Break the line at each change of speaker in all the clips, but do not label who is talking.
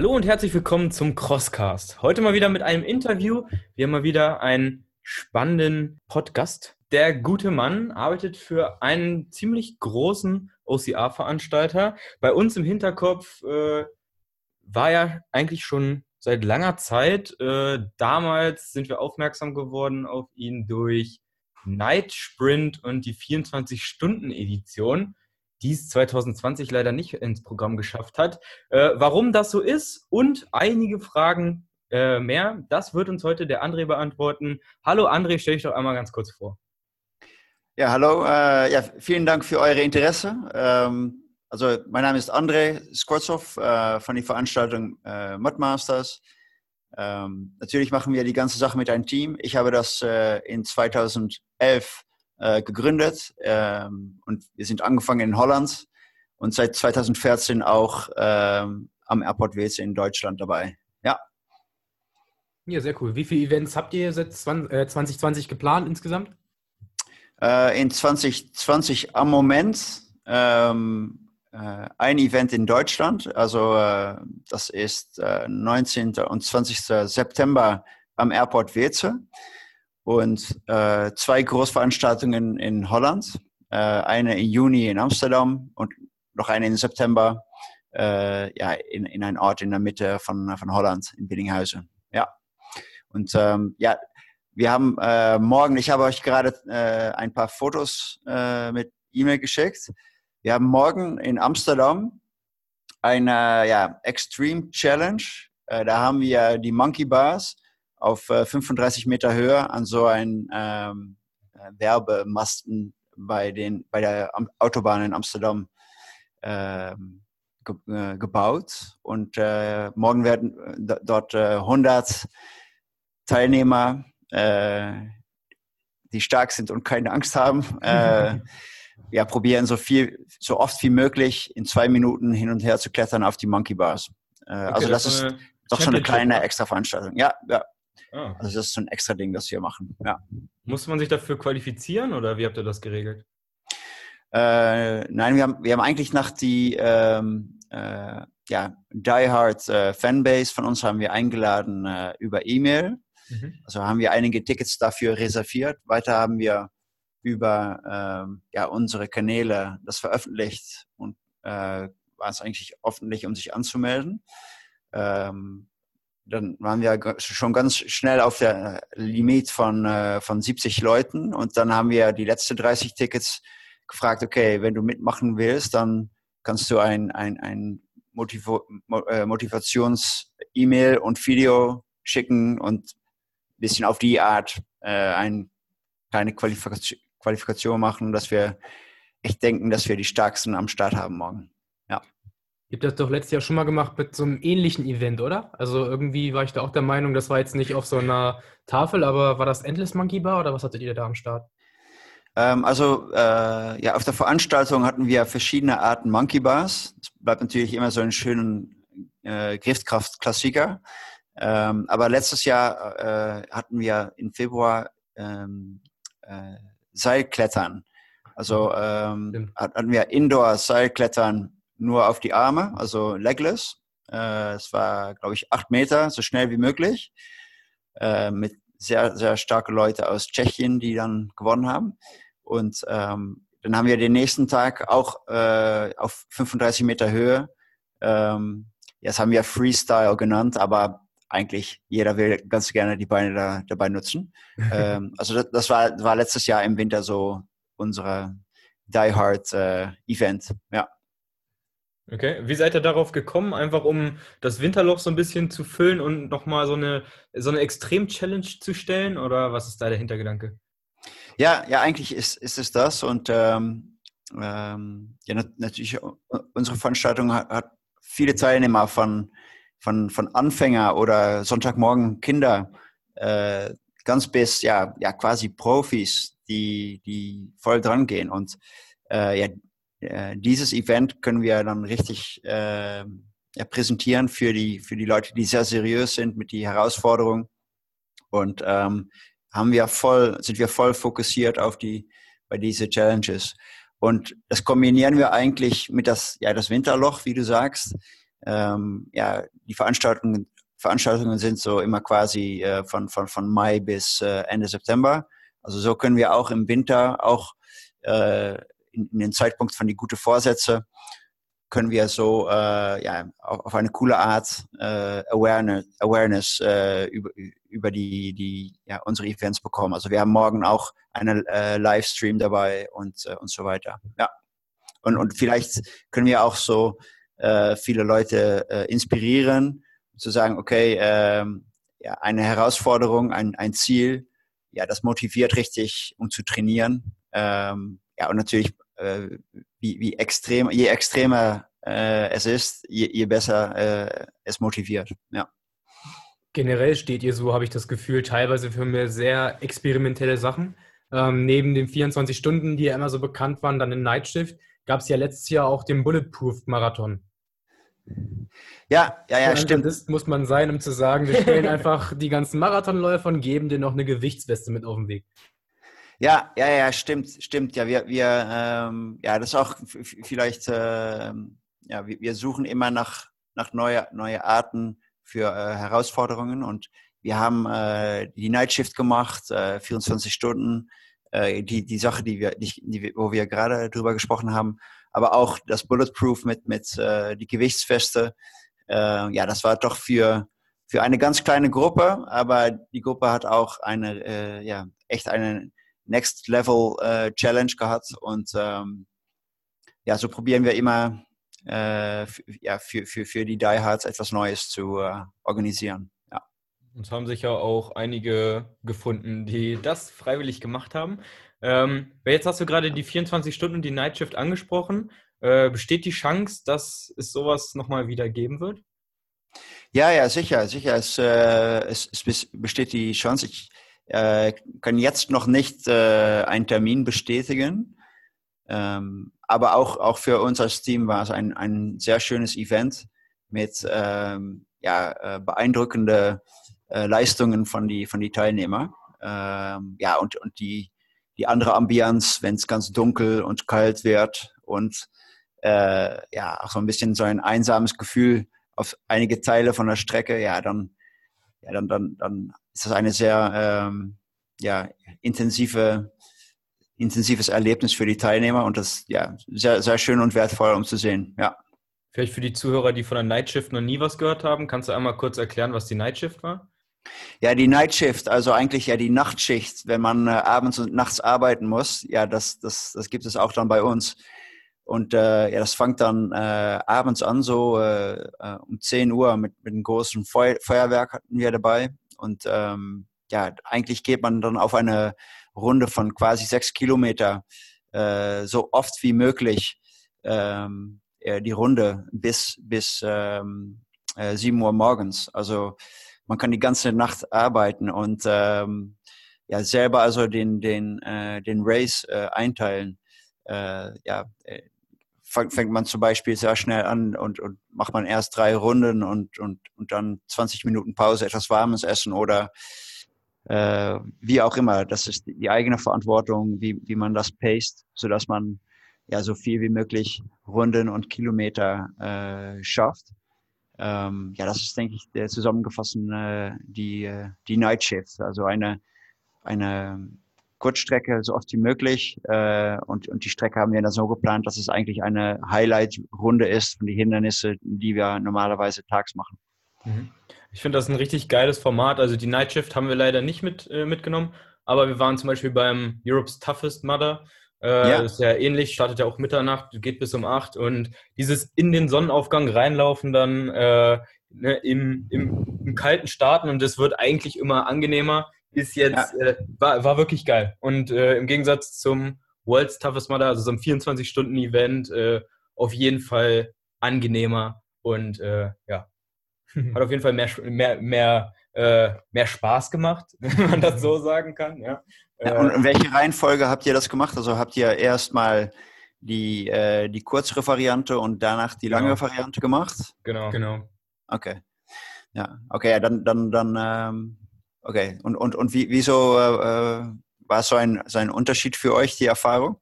Hallo und herzlich willkommen zum Crosscast. Heute mal wieder mit einem Interview. Wir haben mal wieder einen spannenden Podcast. Der gute Mann arbeitet für einen ziemlich großen OCR-Veranstalter. Bei uns im Hinterkopf äh, war er eigentlich schon seit langer Zeit. Äh, damals sind wir aufmerksam geworden auf ihn durch Night Sprint und die 24-Stunden-Edition die es 2020 leider nicht ins Programm geschafft hat. Äh, warum das so ist und einige Fragen äh, mehr, das wird uns heute der André beantworten. Hallo André, stell dich doch einmal ganz kurz vor.
Ja, hallo. Äh, ja, vielen Dank für eure Interesse. Ähm, also mein Name ist André Skorzow äh, von der Veranstaltung äh, Modmasters. Ähm, natürlich machen wir die ganze Sache mit einem Team. Ich habe das äh, in 2011 äh, gegründet ähm, und wir sind angefangen in Holland und seit 2014 auch ähm, am Airport WC in Deutschland dabei. Ja.
Ja, sehr cool. Wie viele Events habt ihr seit 2020 äh, geplant insgesamt?
Äh, in 2020 am Moment ähm, äh, ein Event in Deutschland. Also äh, das ist 19. Äh, und 20. September am Airport Weze und äh, zwei Großveranstaltungen in Holland. Äh, eine im Juni in Amsterdam und noch eine im September äh, ja, in, in einem Ort in der Mitte von, von Holland, in Billinghausen. Ja. Und ähm, ja, wir haben äh, morgen, ich habe euch gerade äh, ein paar Fotos äh, mit E-Mail geschickt. Wir haben morgen in Amsterdam eine ja, Extreme Challenge. da haben wir die Monkey Bars auf 35 äh, Meter Höhe an so einen ähm, äh, Werbemasten bei, den, bei der Autobahn in Amsterdam ähm, ge äh, gebaut. Und äh, morgen werden dort äh, 100 Teilnehmer, äh, die stark sind und keine Angst haben, ja, probieren so viel, so oft wie möglich in zwei Minuten hin und her zu klettern auf die Monkey Bars. Okay, also das, das ist doch schon eine kleine extra Veranstaltung. Ja, ja. Ah. Also das ist so ein extra Ding, das wir machen. Ja.
Muss man sich dafür qualifizieren oder wie habt ihr das geregelt?
Äh, nein, wir haben, wir haben eigentlich nach die ähm, äh, ja, Die Hard äh, Fanbase von uns haben wir eingeladen äh, über E-Mail. Mhm. Also haben wir einige Tickets dafür reserviert. Weiter haben wir über ähm, ja, unsere Kanäle das veröffentlicht und äh, war es eigentlich öffentlich, um sich anzumelden. Ähm, dann waren wir schon ganz schnell auf der Limit von, äh, von 70 Leuten und dann haben wir die letzten 30 Tickets gefragt, okay, wenn du mitmachen willst, dann kannst du ein, ein, ein Motiv äh, Motivations-E-Mail und Video schicken und ein bisschen auf die Art äh, eine kleine Qualifikation, Qualifikation machen, dass wir echt denken, dass wir die Stärksten am Start haben morgen.
Ihr habt das doch letztes Jahr schon mal gemacht mit so einem ähnlichen Event, oder? Also irgendwie war ich da auch der Meinung, das war jetzt nicht auf so einer Tafel, aber war das Endless Monkey Bar oder was hattet ihr da am Start?
Ähm, also äh, ja, auf der Veranstaltung hatten wir verschiedene Arten Monkey Bars. Es bleibt natürlich immer so ein schönen äh, Griffkraft-Klassiker. Ähm, aber letztes Jahr äh, hatten wir im Februar ähm, äh, Seilklettern. Also ähm, hatten wir Indoor-Seilklettern nur auf die Arme, also legless. Äh, es war, glaube ich, acht Meter, so schnell wie möglich. Äh, mit sehr, sehr starken Leuten aus Tschechien, die dann gewonnen haben. Und ähm, dann haben wir den nächsten Tag auch äh, auf 35 Meter Höhe. Ähm, jetzt haben wir Freestyle genannt, aber eigentlich jeder will ganz gerne die Beine da, dabei nutzen. ähm, also das, das, war, war letztes Jahr im Winter so unsere Die Hard äh, Event. Ja.
Okay, wie seid ihr darauf gekommen, einfach um das Winterloch so ein bisschen zu füllen und nochmal so eine, so eine Extrem-Challenge zu stellen? Oder was ist da der Hintergedanke?
Ja, ja, eigentlich ist, ist es das. Und ähm, ähm, ja, natürlich, unsere Veranstaltung hat, hat, viele Teilnehmer von, von, von Anfänger oder Sonntagmorgen Kinder, äh, ganz bis ja, ja quasi Profis, die, die voll dran gehen. Und äh, ja, äh, dieses Event können wir dann richtig äh, präsentieren für die, für die Leute, die sehr seriös sind mit die Herausforderung. Und ähm, haben wir voll, sind wir voll fokussiert auf die, bei diese Challenges. Und das kombinieren wir eigentlich mit das, ja, das Winterloch, wie du sagst. ähm, ja, die Veranstaltungen, Veranstaltungen sind so immer quasi äh, von, von, von Mai bis äh, Ende September. Also so können wir auch im Winter, auch äh, in, den Zeitpunkt von die gute Vorsätze, können wir so äh, ja, auf, eine coole Art äh, Awareness, Awareness äh, über, über die, die ja, unsere Events bekommen. Also wir haben morgen auch einen äh, Livestream dabei und, äh, und so weiter. Ja. Und, und vielleicht können wir auch so äh, viele Leute äh, inspirieren, zu sagen, okay, ähm, ja, eine Herausforderung, ein, ein Ziel, ja, das motiviert richtig, um zu trainieren. Ähm, ja, und natürlich, äh, wie, wie extrem, je extremer äh, es ist, je, je besser äh, es motiviert. Ja.
Generell steht ihr so, habe ich das Gefühl, teilweise für mir sehr experimentelle Sachen. Ähm, neben den 24 Stunden, die ja immer so bekannt waren, dann in Nightshift, gab es ja letztes Jahr auch den Bulletproof-Marathon.
Ja, ja, ja,
stimmt. Das muss man sein, um zu sagen, wir stellen einfach die ganzen Marathonläufer und geben denen noch eine Gewichtsweste mit auf den Weg.
Ja, ja, ja, stimmt, stimmt. Ja, wir, wir ähm, ja, das ist auch vielleicht, äh, ja, wir, wir, suchen immer nach, nach neue, neue Arten für äh, Herausforderungen und wir haben äh, die Nightshift gemacht, 24 äh, Stunden, äh, die, die Sache, die wir, die, die, wo wir gerade drüber gesprochen haben, aber auch das Bulletproof mit, mit äh, die Gewichtsfeste. Äh, ja, das war doch für, für eine ganz kleine Gruppe, aber die Gruppe hat auch eine, äh, ja, echt eine Next Level äh, Challenge gehabt und ähm, ja, so probieren wir immer äh, ja, für, für, für die Diehards etwas Neues zu äh, organisieren. Ja.
Und haben sich ja auch einige gefunden, die das freiwillig gemacht haben. Ähm, jetzt hast du gerade die 24 Stunden und die Nightshift angesprochen. Äh, besteht die Chance, dass es sowas nochmal wieder geben wird?
Ja, ja, sicher, sicher. Es, äh, es, es besteht die Chance. Ich äh, kann jetzt noch nicht äh, einen Termin bestätigen. Ähm, aber auch, auch für uns als Team war es ein, ein sehr schönes Event mit ähm, ja, äh, beeindruckende äh, Leistungen von die, von die Teilnehmer. Ähm, ja, und, und die, die andere Ambianz, wenn es ganz dunkel und kalt wird und äh, ja, auch so ein bisschen so ein einsames Gefühl auf einige Teile von der Strecke, ja, dann, ja, dann, dann, dann ist das eine sehr ähm, ja, intensive, intensives Erlebnis für die Teilnehmer und das ja sehr, sehr schön und wertvoll, um zu sehen. Ja.
Vielleicht für die Zuhörer, die von der Nightshift noch nie was gehört haben, kannst du einmal kurz erklären, was die Nightshift war?
Ja, die Nightshift, also eigentlich ja die Nachtschicht, wenn man äh, abends und nachts arbeiten muss, ja, das, das, das gibt es auch dann bei uns. Und äh, ja, das fängt dann äh, abends an, so äh, äh um 10 Uhr mit, mit einem großen Feu Feuerwerk hatten wir dabei. Und ähm, ja, eigentlich geht man dann auf eine Runde von quasi sechs Kilometer äh, so oft wie möglich ähm, die Runde bis, bis ähm, 7 Uhr morgens. Also man kann die ganze Nacht arbeiten und ähm, ja selber also den den äh, den Race äh, einteilen. Äh, ja, äh, fängt man zum Beispiel sehr schnell an und, und macht man erst drei Runden und, und, und dann 20 Minuten Pause, etwas Warmes essen oder äh, wie auch immer. Das ist die eigene Verantwortung, wie, wie man das paced, sodass man ja so viel wie möglich Runden und Kilometer äh, schafft ähm, ja, das ist, denke ich, der zusammengefasst äh, die, äh, die Night Shift. Also eine, eine Kurzstrecke so oft wie möglich. Äh, und, und die Strecke haben wir dann so geplant, dass es eigentlich eine Highlight-Runde ist von die Hindernisse, die wir normalerweise tags machen.
Mhm. Ich finde das ein richtig geiles Format. Also die Night Shift haben wir leider nicht mit, äh, mitgenommen, aber wir waren zum Beispiel beim Europe's Toughest Mother äh, ja. Ist ja ähnlich, startet ja auch Mitternacht, geht bis um 8 und dieses in den Sonnenaufgang reinlaufen dann äh, ne, im, im, im, kalten Starten und es wird eigentlich immer angenehmer, ist jetzt, ja. äh, war, war wirklich geil. Und äh, im Gegensatz zum World's Toughest Mother, also so einem 24-Stunden-Event, äh, auf jeden Fall angenehmer und äh, ja, hat auf jeden Fall mehr, mehr, mehr, mehr Spaß gemacht, wenn man das so sagen kann. Ja.
Ja, und in welche Reihenfolge habt ihr das gemacht? Also habt ihr erstmal die, äh, die kürzere Variante und danach die lange genau. Variante gemacht?
Genau. genau.
Okay. Ja, okay, dann, dann, dann, ähm, okay. Und, und, und wie, wieso äh, war so ein, so ein Unterschied für euch, die Erfahrung?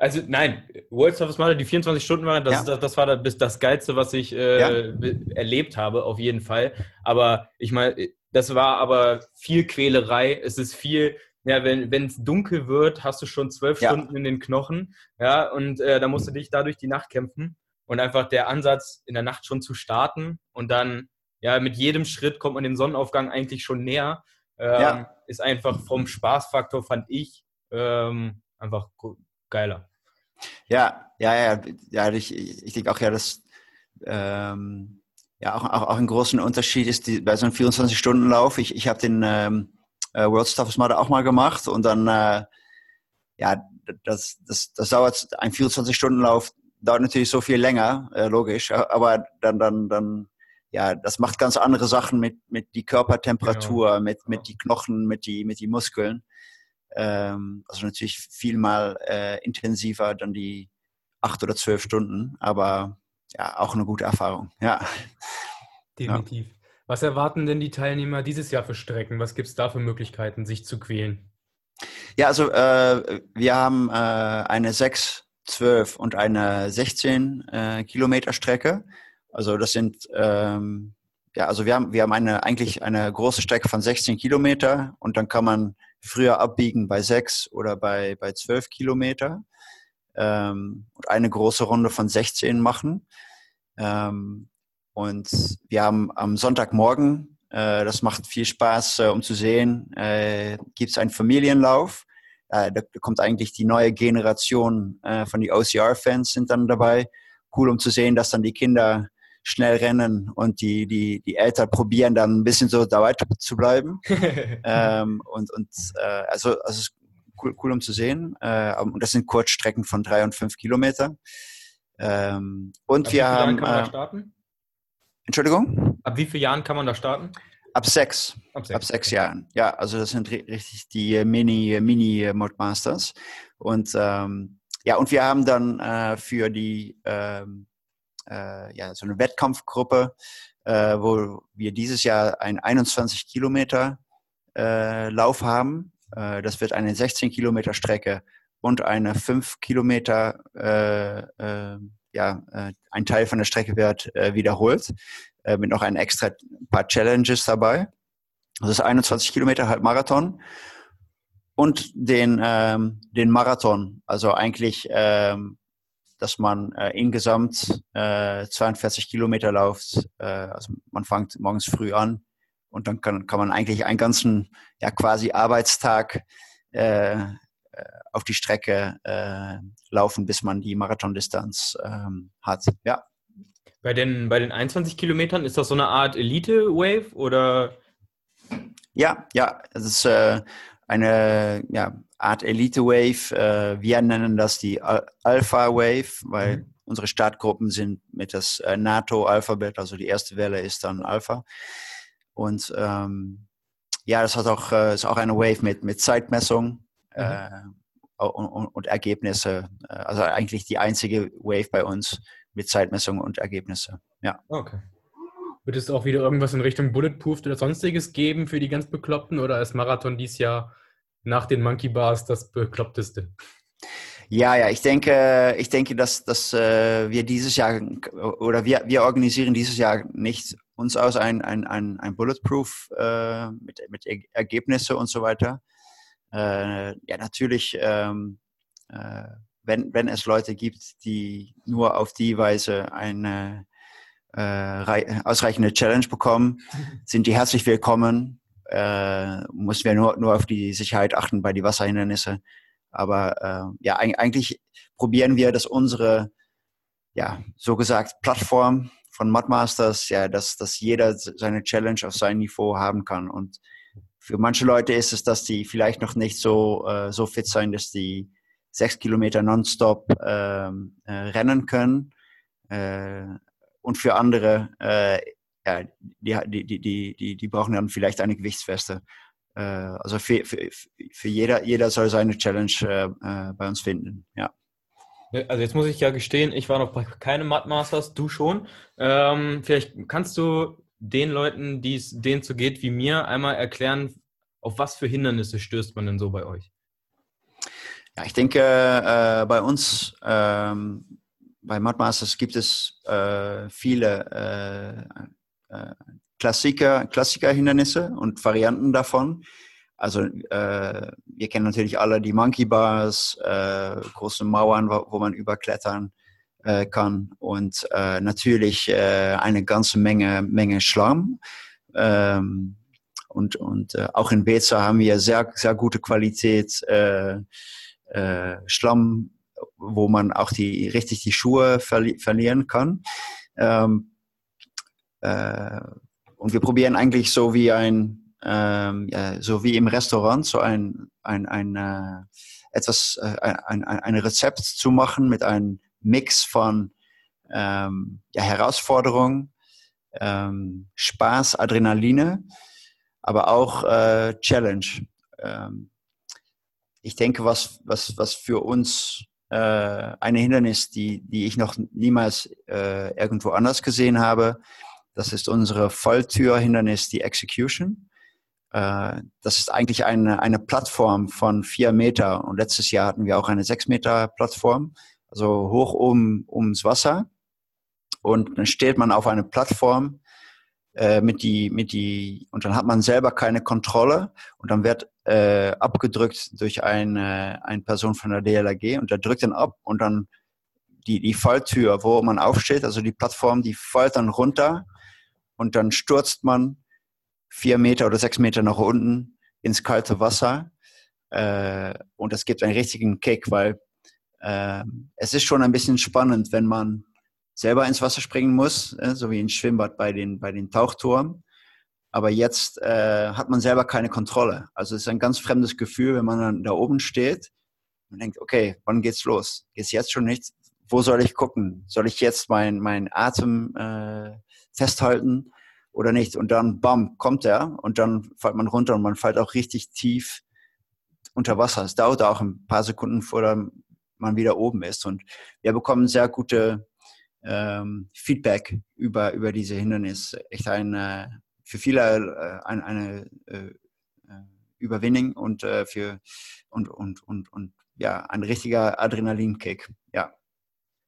Also nein, World's Toughest Mudder, die 24 Stunden waren, das, ja. das, das, war das, das Geilste, was ich äh, ja. erlebt habe, auf jeden Fall. Aber ich meine, das war aber viel Quälerei. Es ist viel, ja, wenn es dunkel wird, hast du schon zwölf ja. Stunden in den Knochen. Ja, und äh, da musst du dich dadurch die Nacht kämpfen. Und einfach der Ansatz, in der Nacht schon zu starten und dann, ja, mit jedem Schritt kommt man dem Sonnenaufgang eigentlich schon näher. Ähm, ja. Ist einfach vom Spaßfaktor, fand ich, ähm, einfach geiler.
Ja, ja, ja, ja ich, ich denke auch ja, dass ähm, ja auch, auch, auch ein großer Unterschied ist die, bei so einem 24-Stunden-Lauf. Ich, ich habe den ähm, äh, World Toughest Mudder auch mal gemacht und dann, äh, ja, das, das, das dauert, ein 24-Stunden-Lauf dauert natürlich so viel länger, äh, logisch, aber dann, dann, dann, ja, das macht ganz andere Sachen mit, mit die Körpertemperatur, genau. mit, mit die Knochen, mit die, mit die Muskeln. Ähm, also natürlich viel mal äh, intensiver dann die acht oder zwölf Stunden, aber ja, auch eine gute Erfahrung. Ja.
Definitiv. Ja. Was erwarten denn die Teilnehmer dieses Jahr für Strecken? Was gibt es da für Möglichkeiten, sich zu quälen?
Ja, also äh, wir haben äh, eine 6, 12 und eine 16 äh, Kilometer Strecke. Also das sind ähm, ja, also wir haben wir haben eine eigentlich eine große Strecke von 16 Kilometer und dann kann man früher abbiegen bei sechs oder bei, bei zwölf Kilometer ähm, und eine große Runde von 16 machen. Ähm, und wir haben am Sonntagmorgen, äh, das macht viel Spaß, äh, um zu sehen, äh, gibt es einen Familienlauf. Äh, da, kommt eigentlich die neue Generation äh, von die OCR-Fans sind dann dabei. Cool, um zu sehen, dass dann die Kinder schnell rennen und die, die, die Eltern probieren dann ein bisschen so dabei zu bleiben. ähm, und und äh, also, also ist cool, cool um zu sehen. Äh, und das sind Kurzstrecken von drei und fünf Kilometer. Ähm, und Ab wir haben. Kann man da äh, starten? Entschuldigung?
Ab wie vielen Jahren kann man da starten?
Ab sechs. Ab sechs, Ab sechs Jahren. Ja, also das sind richtig die Mini, Mini Modmasters. Und ähm, ja, und wir haben dann äh, für die ähm, äh, ja, so eine Wettkampfgruppe, äh, wo wir dieses Jahr einen 21 Kilometer äh, Lauf haben. Äh, das wird eine 16 Kilometer Strecke und eine 5 Kilometer, äh, äh, ja, ein Teil von der Strecke wird wiederholt, mit noch ein extra paar Challenges dabei. Das ist 21 Kilometer halt Marathon und den, ähm, den Marathon, also eigentlich ähm, dass man äh, insgesamt äh, 42 Kilometer läuft. Äh, also man fängt morgens früh an und dann kann, kann man eigentlich einen ganzen, ja quasi Arbeitstag äh, äh auf die Strecke äh, laufen, bis man die Marathondistanz ähm, hat. Ja.
Bei den, bei den 21 Kilometern ist das so eine Art Elite-Wave oder?
Ja, ja, es ist äh, eine ja, Art Elite Wave. Äh, wir nennen das die Alpha Wave, weil mhm. unsere Startgruppen sind mit das äh, NATO-Alphabet, also die erste Welle ist dann Alpha. Und ähm, ja, das hat auch, äh, ist auch eine Wave mit, mit Zeitmessung mhm. äh, und, und, und, Ergebnisse. Äh, also eigentlich die einzige Wave bei uns mit Zeitmessung und Ergebnisse. Ja.
Okay. Wird es auch wieder irgendwas in Richtung Bulletproof oder sonstiges geben für die ganz Bekloppten oder ist Marathon dieses Jahr nach den Monkey Bars das bekloppteste?
Ja, ja, ich denke, ich denke, dass, dass äh, wir dieses Jahr oder wir, wir organisieren dieses Jahr nicht uns aus ein, ein, ein, ein Bulletproof äh, mit, mit Ergebnisse und so weiter. Äh, ja, natürlich, ähm, äh, wenn, wenn es Leute gibt, die nur auf die Weise eine äh, ausreichende Challenge bekommen, sind die herzlich willkommen äh, müssen wir nur, nur auf die Sicherheit achten bei den Wasserhindernissen. Aber äh, ja, eigentlich probieren wir, dass unsere, ja, so gesagt, Plattform von Mudmasters, ja, dass, dass jeder seine Challenge auf sein Niveau haben kann. Und für manche Leute ist es, dass die vielleicht noch nicht so, äh, so fit sein, dass die sechs Kilometer nonstop ähm, äh, rennen können. Äh, und für andere äh, ja, die, die, die, die, die brauchen dann vielleicht eine Gewichtsweste. Äh, also für, für, für jeder, jeder soll seine Challenge äh, äh, bei uns finden, ja.
Also jetzt muss ich ja gestehen, ich war noch bei keinem Mudmasters, du schon. Ähm, vielleicht kannst du den Leuten, denen so geht wie mir, einmal erklären, auf was für Hindernisse stößt man denn so bei euch?
Ja, ich denke, äh, bei uns, ähm, bei Mudmasters gibt es äh, viele äh, Klassiker, Klassiker-Hindernisse und Varianten davon. Also äh, wir kennen natürlich alle die Monkey Bars, äh, große Mauern, wo, wo man überklettern äh, kann und äh, natürlich äh, eine ganze Menge, Menge Schlamm. Ähm, und und äh, auch in Beza haben wir sehr, sehr gute Qualität äh, äh, Schlamm, wo man auch die, richtig die Schuhe verli verlieren kann. Ähm, äh, und wir probieren eigentlich so wie ein, ähm, so wie im Restaurant, so ein, ein, ein äh, etwas, äh, ein, ein, ein Rezept zu machen mit einem Mix von ähm, ja, Herausforderung, ähm, Spaß, Adrenaline, aber auch äh, Challenge. Ähm, ich denke, was, was, was für uns äh, eine Hindernis, die, die ich noch niemals äh, irgendwo anders gesehen habe, das ist unsere Volltür-Hindernis, die Execution. Äh, das ist eigentlich eine, eine Plattform von vier Meter und letztes Jahr hatten wir auch eine sechs Meter Plattform, also hoch um, ums Wasser. Und dann steht man auf einer Plattform äh, mit die, mit die, und dann hat man selber keine Kontrolle und dann wird äh, abgedrückt durch eine, eine Person von der DLRG und der drückt dann ab und dann die, die Falltür, wo man aufsteht, also die Plattform, die fällt dann runter und dann stürzt man vier Meter oder sechs Meter nach unten ins kalte Wasser äh, und es gibt einen richtigen Kick, weil äh, es ist schon ein bisschen spannend, wenn man selber ins Wasser springen muss, äh, so wie ein Schwimmbad bei den, bei den Tauchturmen. Aber jetzt äh, hat man selber keine Kontrolle. Also es ist ein ganz fremdes Gefühl, wenn man dann da oben steht und denkt, okay, wann geht's los? Geht's jetzt schon nicht? Wo soll ich gucken? Soll ich jetzt meinen mein Atem äh, festhalten oder nicht? Und dann, bam, kommt er und dann fällt man runter und man fällt auch richtig tief unter Wasser. Es dauert auch ein paar Sekunden, bevor man wieder oben ist. Und wir bekommen sehr gute ähm, Feedback über, über diese Hindernisse. Echt ein, äh, für viele äh, ein, eine äh, äh Überwindung und, äh, für, und, und, und, und ja, ein richtiger Adrenalinkick. Ja.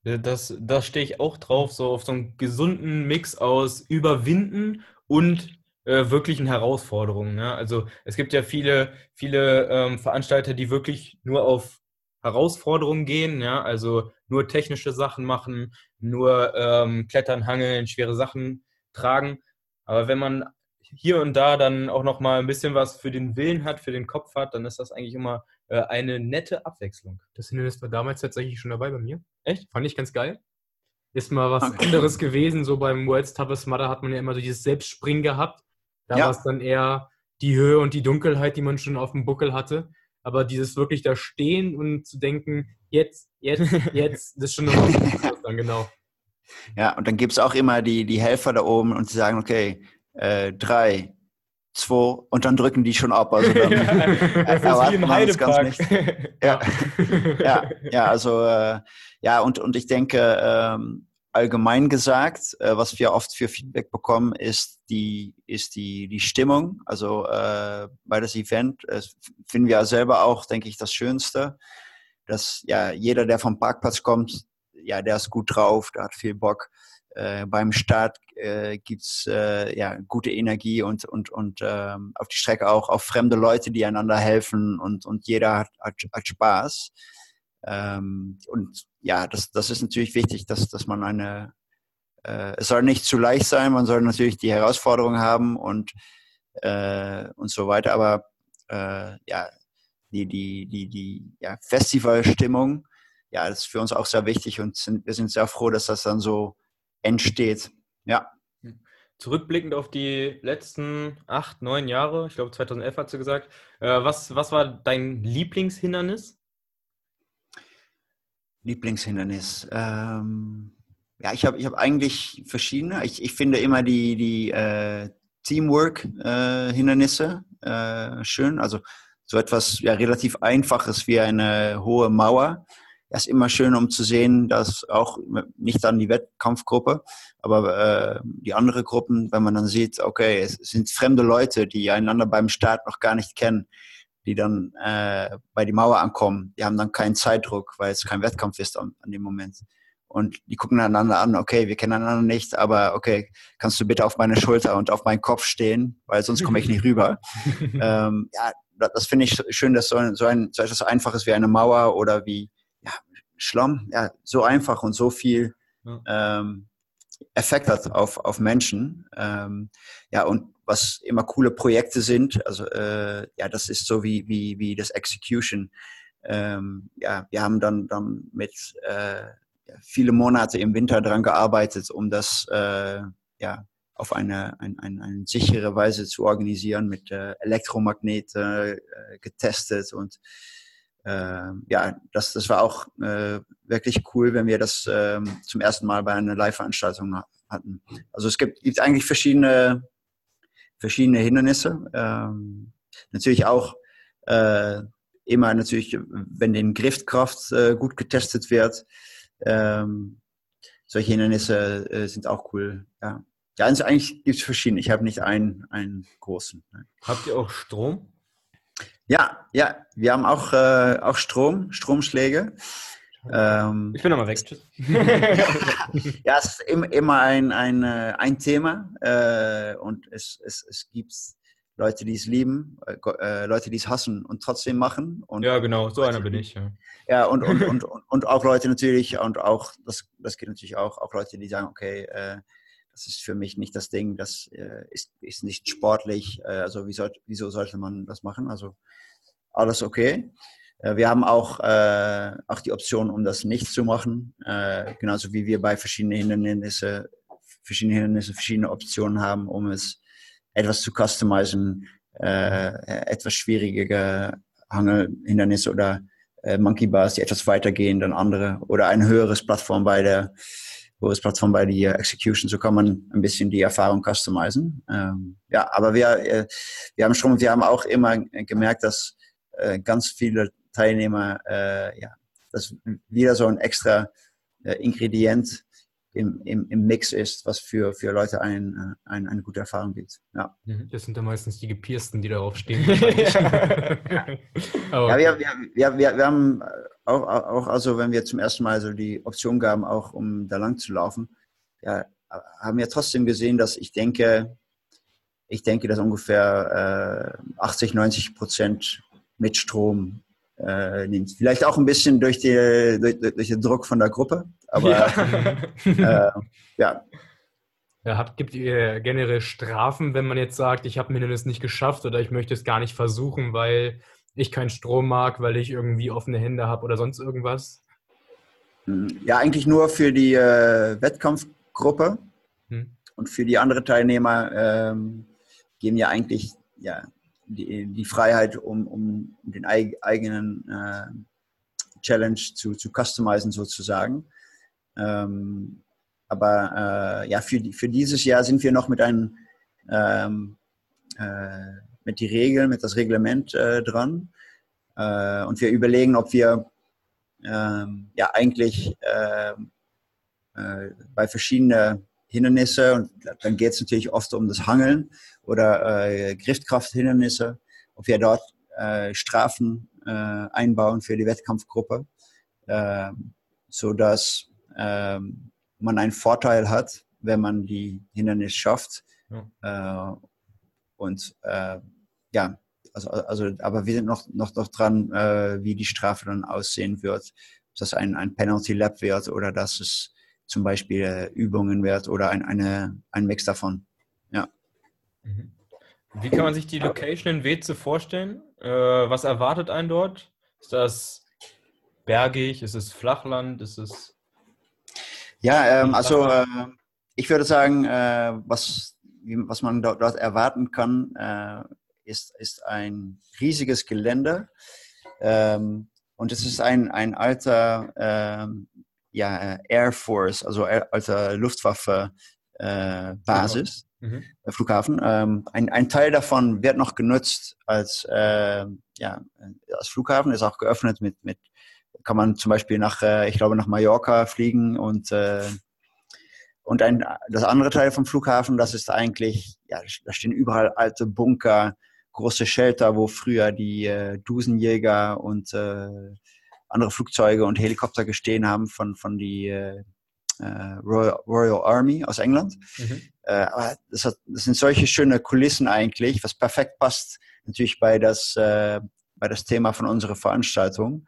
Das, das stehe ich auch drauf, so auf so einen gesunden Mix aus Überwinden und äh, wirklichen Herausforderungen. Ne? Also es gibt ja viele, viele ähm, Veranstalter, die wirklich nur auf Herausforderungen gehen, ja, also nur technische Sachen machen, nur ähm, klettern, hangeln, schwere Sachen tragen. Aber wenn man hier und da dann auch noch mal ein bisschen was für den Willen hat, für den Kopf hat, dann ist das eigentlich immer äh, eine nette Abwechslung.
Das Hindernis war damals tatsächlich schon dabei bei mir. Echt? Fand ich ganz geil. Ist mal was okay. anderes gewesen. So beim World's Toughest Mudder hat man ja immer so dieses Selbstspringen gehabt. Da ja. war es dann eher die Höhe und die Dunkelheit, die man schon auf dem Buckel hatte. Aber dieses wirklich da stehen und zu denken, jetzt, jetzt, jetzt, das ist schon noch dann genau.
Ja, und dann gibt es auch immer die, die Helfer da oben und sie sagen, okay, äh, drei, zwei und dann drücken die schon ab. Also dann ja, man es ganz nicht. Ja, ja, ja, also äh, ja, und, und ich denke, ähm, allgemein gesagt, äh, was wir oft für Feedback bekommen, ist die, ist die, die Stimmung. Also äh, bei das Event äh, finden wir selber auch, denke ich, das Schönste, dass ja jeder, der vom Parkplatz kommt, ja, der ist gut drauf, der hat viel Bock. Äh, beim Start äh, gibt's äh, ja gute Energie und und und ähm, auf die Strecke auch auch fremde Leute, die einander helfen und und jeder hat, hat, hat Spaß. Ähm, und ja, das, das ist natürlich wichtig, dass, dass man eine, äh, es soll nicht zu leicht sein, man soll natürlich die Herausforderung haben und, äh, und so weiter, aber äh, ja, die, die, die, die ja, Festivalstimmung, ja, das ist für uns auch sehr wichtig und sind, wir sind sehr froh, dass das dann so entsteht. Ja.
Zurückblickend auf die letzten acht, neun Jahre, ich glaube 2011 hat sie gesagt, äh, was, was war dein Lieblingshindernis?
Lieblingshindernis. Ähm, ja, ich habe ich hab eigentlich verschiedene. Ich, ich finde immer die, die äh, Teamwork-Hindernisse äh, äh, schön. Also so etwas ja, relativ Einfaches wie eine hohe Mauer. Ist immer schön, um zu sehen, dass auch nicht dann die Wettkampfgruppe, aber äh, die andere Gruppen, wenn man dann sieht, okay, es sind fremde Leute, die einander beim Start noch gar nicht kennen, die dann äh, bei die Mauer ankommen, die haben dann keinen Zeitdruck, weil es kein Wettkampf ist an, an dem Moment. Und die gucken einander an, okay, wir kennen einander nicht, aber okay, kannst du bitte auf meine Schulter und auf meinen Kopf stehen, weil sonst komme ich nicht rüber. ähm, ja, das finde ich schön, dass so, ein, so, ein, so etwas Einfaches wie eine Mauer oder wie Schlamm, ja, so einfach und so viel ja. ähm, Effekt hat auf, auf Menschen. Ähm, ja, und was immer coole Projekte sind, also äh, ja, das ist so wie, wie, wie das Execution. Ähm, ja, wir haben dann, dann mit äh, viele Monate im Winter daran gearbeitet, um das äh, ja, auf eine, ein, ein, eine sichere Weise zu organisieren, mit äh, Elektromagneten äh, getestet und äh, ja, das, das war auch äh, wirklich cool, wenn wir das äh, zum ersten Mal bei einer Live-Veranstaltung hatten. Also es gibt, gibt eigentlich verschiedene, verschiedene Hindernisse. Ähm, natürlich auch äh, immer natürlich, wenn den Griffkraft äh, gut getestet wird. Ähm, solche Hindernisse äh, sind auch cool. Ja, ja also eigentlich gibt es verschiedene. Ich habe nicht einen, einen großen.
Nein. Habt ihr auch Strom?
Ja, ja, wir haben auch, äh, auch Strom, Stromschläge.
Ähm, ich bin nochmal weg.
ja, es ist immer ein, ein, äh, ein Thema äh, und es, es, es gibt Leute, die es lieben, äh, äh, Leute, die es hassen und trotzdem machen. Und
ja, genau, so einer bin ich. Ja,
ja und, und, und, und, und auch Leute natürlich, und auch, das, das geht natürlich auch, auch Leute, die sagen, okay, äh, das ist für mich nicht das Ding, das äh, ist, ist nicht sportlich, äh, also wie soll, wieso sollte man das machen? Also alles okay. Äh, wir haben auch, äh, auch die Option, um das nicht zu machen, äh, genauso wie wir bei verschiedenen Hindernissen, verschiedene Hindernisse, verschiedene Optionen haben, um es etwas zu customizen, etwas schwierige Hangelhindernisse oder Monkey Bars, die etwas weitergehen dann andere oder ein höheres Plattform bei der höheres Plattform bei der Execution, kann man ein bisschen die Erfahrung customizen. Ähm, ja, aber wir, äh, wir haben schon, wir haben auch immer gemerkt, dass äh, ganz viele Teilnehmer, äh, ja, das wieder so ein extra äh, Ingredient im, im, im Mix ist, was für, für Leute ein, ein, eine gute Erfahrung gibt. Ja.
Mhm. Das sind dann meistens die Gepiersten, die darauf stehen.
ja, wir, wir, wir, wir, wir haben auch, auch, also wenn wir zum ersten Mal so die Option gaben, auch um da lang zu laufen, ja, haben wir trotzdem gesehen, dass ich denke, ich denke, dass ungefähr äh, 80, 90 Prozent mit Strom äh, nimmt. Vielleicht auch ein bisschen durch, die, durch, durch, den Druck von der Gruppe, aber ja. äh, ja.
Ja, habt, gibt ihr generell Strafen, wenn man jetzt sagt, ich habe mir das nicht geschafft oder ich möchte es gar nicht versuchen, weil ich keinen Strom mag, weil ich irgendwie offene Hände habe oder sonst irgendwas?
Ja, eigentlich nur für die äh, Wettkampfgruppe hm. und für die anderen Teilnehmer ähm, geben ja eigentlich ja, die, die Freiheit, um, um den eigenen äh, Challenge zu, zu customizen sozusagen. Ähm, aber äh, ja, für, für dieses Jahr sind wir noch mit einem ähm, äh, mit die Regeln, mit das Reglement äh, dran. Äh, und wir überlegen, ob wir ähm, ja eigentlich ähm, äh, bei verschiedenen Hindernisse und dann geht es natürlich oft um das Hangeln oder äh, Griffkrafthindernisse, ob wir dort äh, Strafen äh, einbauen für die Wettkampfgruppe, äh, so dass äh, man einen Vorteil hat, wenn man die Hindernisse schafft. Ja. Äh, und äh, ja, also, also, aber wir sind noch, noch, noch dran, äh, wie die Strafe dann aussehen wird. Ob das ein, ein Penalty Lab wird oder dass es zum Beispiel äh, Übungen wird oder ein, eine, ein Mix davon.
Mhm. Wie kann man sich die Location in Weze vorstellen? Äh, was erwartet einen dort? Ist das bergig? Ist es Flachland? Ist es.
Ja, ähm, also äh, ich würde sagen, äh, was, was man dort, dort erwarten kann, äh, ist, ist ein riesiges Gelände. Ähm, und es ist ein, ein alter ähm, ja, Air Force, also alter Luftwaffe-Basis. Äh, mhm. Flughafen. Ähm, ein, ein Teil davon wird noch genutzt als, äh, ja, als Flughafen, ist auch geöffnet mit, mit kann man zum Beispiel nach, äh, ich glaube, nach Mallorca fliegen und äh, und ein, das andere Teil vom Flughafen, das ist eigentlich, ja, da stehen überall alte Bunker große Shelter, wo früher die äh, Dusenjäger und äh, andere Flugzeuge und Helikopter gestehen haben von, von die äh, äh Royal, Royal, Army aus England. Mhm. Äh, aber das, hat, das, sind solche schöne Kulissen eigentlich, was perfekt passt natürlich bei das, äh, bei das Thema von unserer Veranstaltung.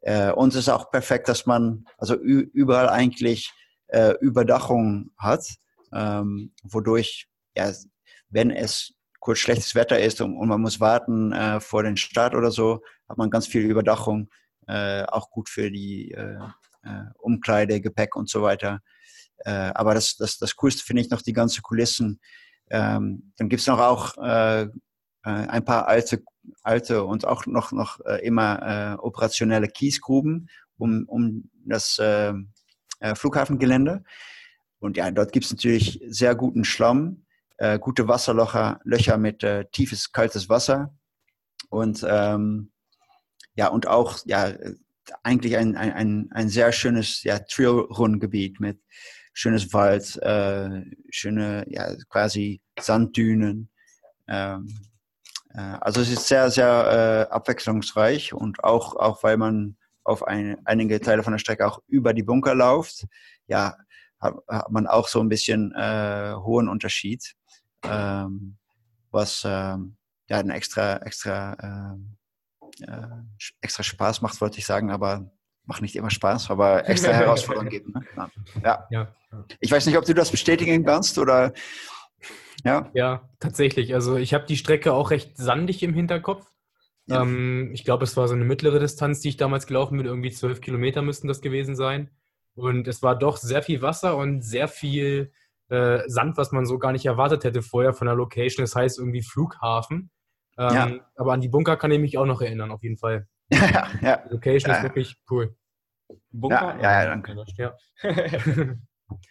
Äh, und es ist auch perfekt, dass man also überall eigentlich äh, Überdachung hat, ähm, wodurch, ja, wenn es kurz schlechtes Wetter ist und, und man muss warten äh, vor den Start oder so, hat man ganz viel Überdachung, äh, auch gut für die äh, äh, Umkleide, Gepäck und so weiter. Äh, aber das, das, das Coolste finde ich noch die ganzen Kulissen. Ähm, dann gibt es noch auch äh, äh, ein paar alte, alte und auch noch, noch äh, immer äh, operationelle Kiesgruben um, um das äh, äh, Flughafengelände. Und ja, dort gibt es natürlich sehr guten Schlamm, äh, gute Wasserlöcher Löcher mit äh, tiefes, kaltes Wasser. Und ähm, ja, und auch ja, eigentlich ein, ein, ein sehr schönes ja, Trail-Rundgebiet mit schönes Wald, äh, schöne ja, quasi Sanddünen. Ähm, äh, also es ist sehr, sehr äh, abwechslungsreich und auch, auch weil man auf ein, einige Teile von der Strecke auch über die Bunker läuft, ja, hat, hat man auch so ein bisschen äh, hohen Unterschied, ähm, was ähm, ja ein extra, extra, ähm, äh, extra Spaß macht, wollte ich sagen, aber macht nicht immer Spaß, aber extra Herausforderung gibt. Ne? Ja. ja. Ich weiß nicht, ob du das bestätigen kannst oder
ja. Ja, tatsächlich. Also ich habe die Strecke auch recht sandig im Hinterkopf. Ja. Ähm, ich glaube, es war so eine mittlere Distanz, die ich damals gelaufen bin. Irgendwie zwölf Kilometer müssten das gewesen sein. Und es war doch sehr viel Wasser und sehr viel äh, Sand, was man so gar nicht erwartet hätte vorher von der Location. Das heißt irgendwie Flughafen. Ähm, ja. Aber an die Bunker kann ich mich auch noch erinnern, auf jeden Fall. ja, ja. Die Location ist wirklich cool.
Bunker? Ja, ja, danke.
Ja.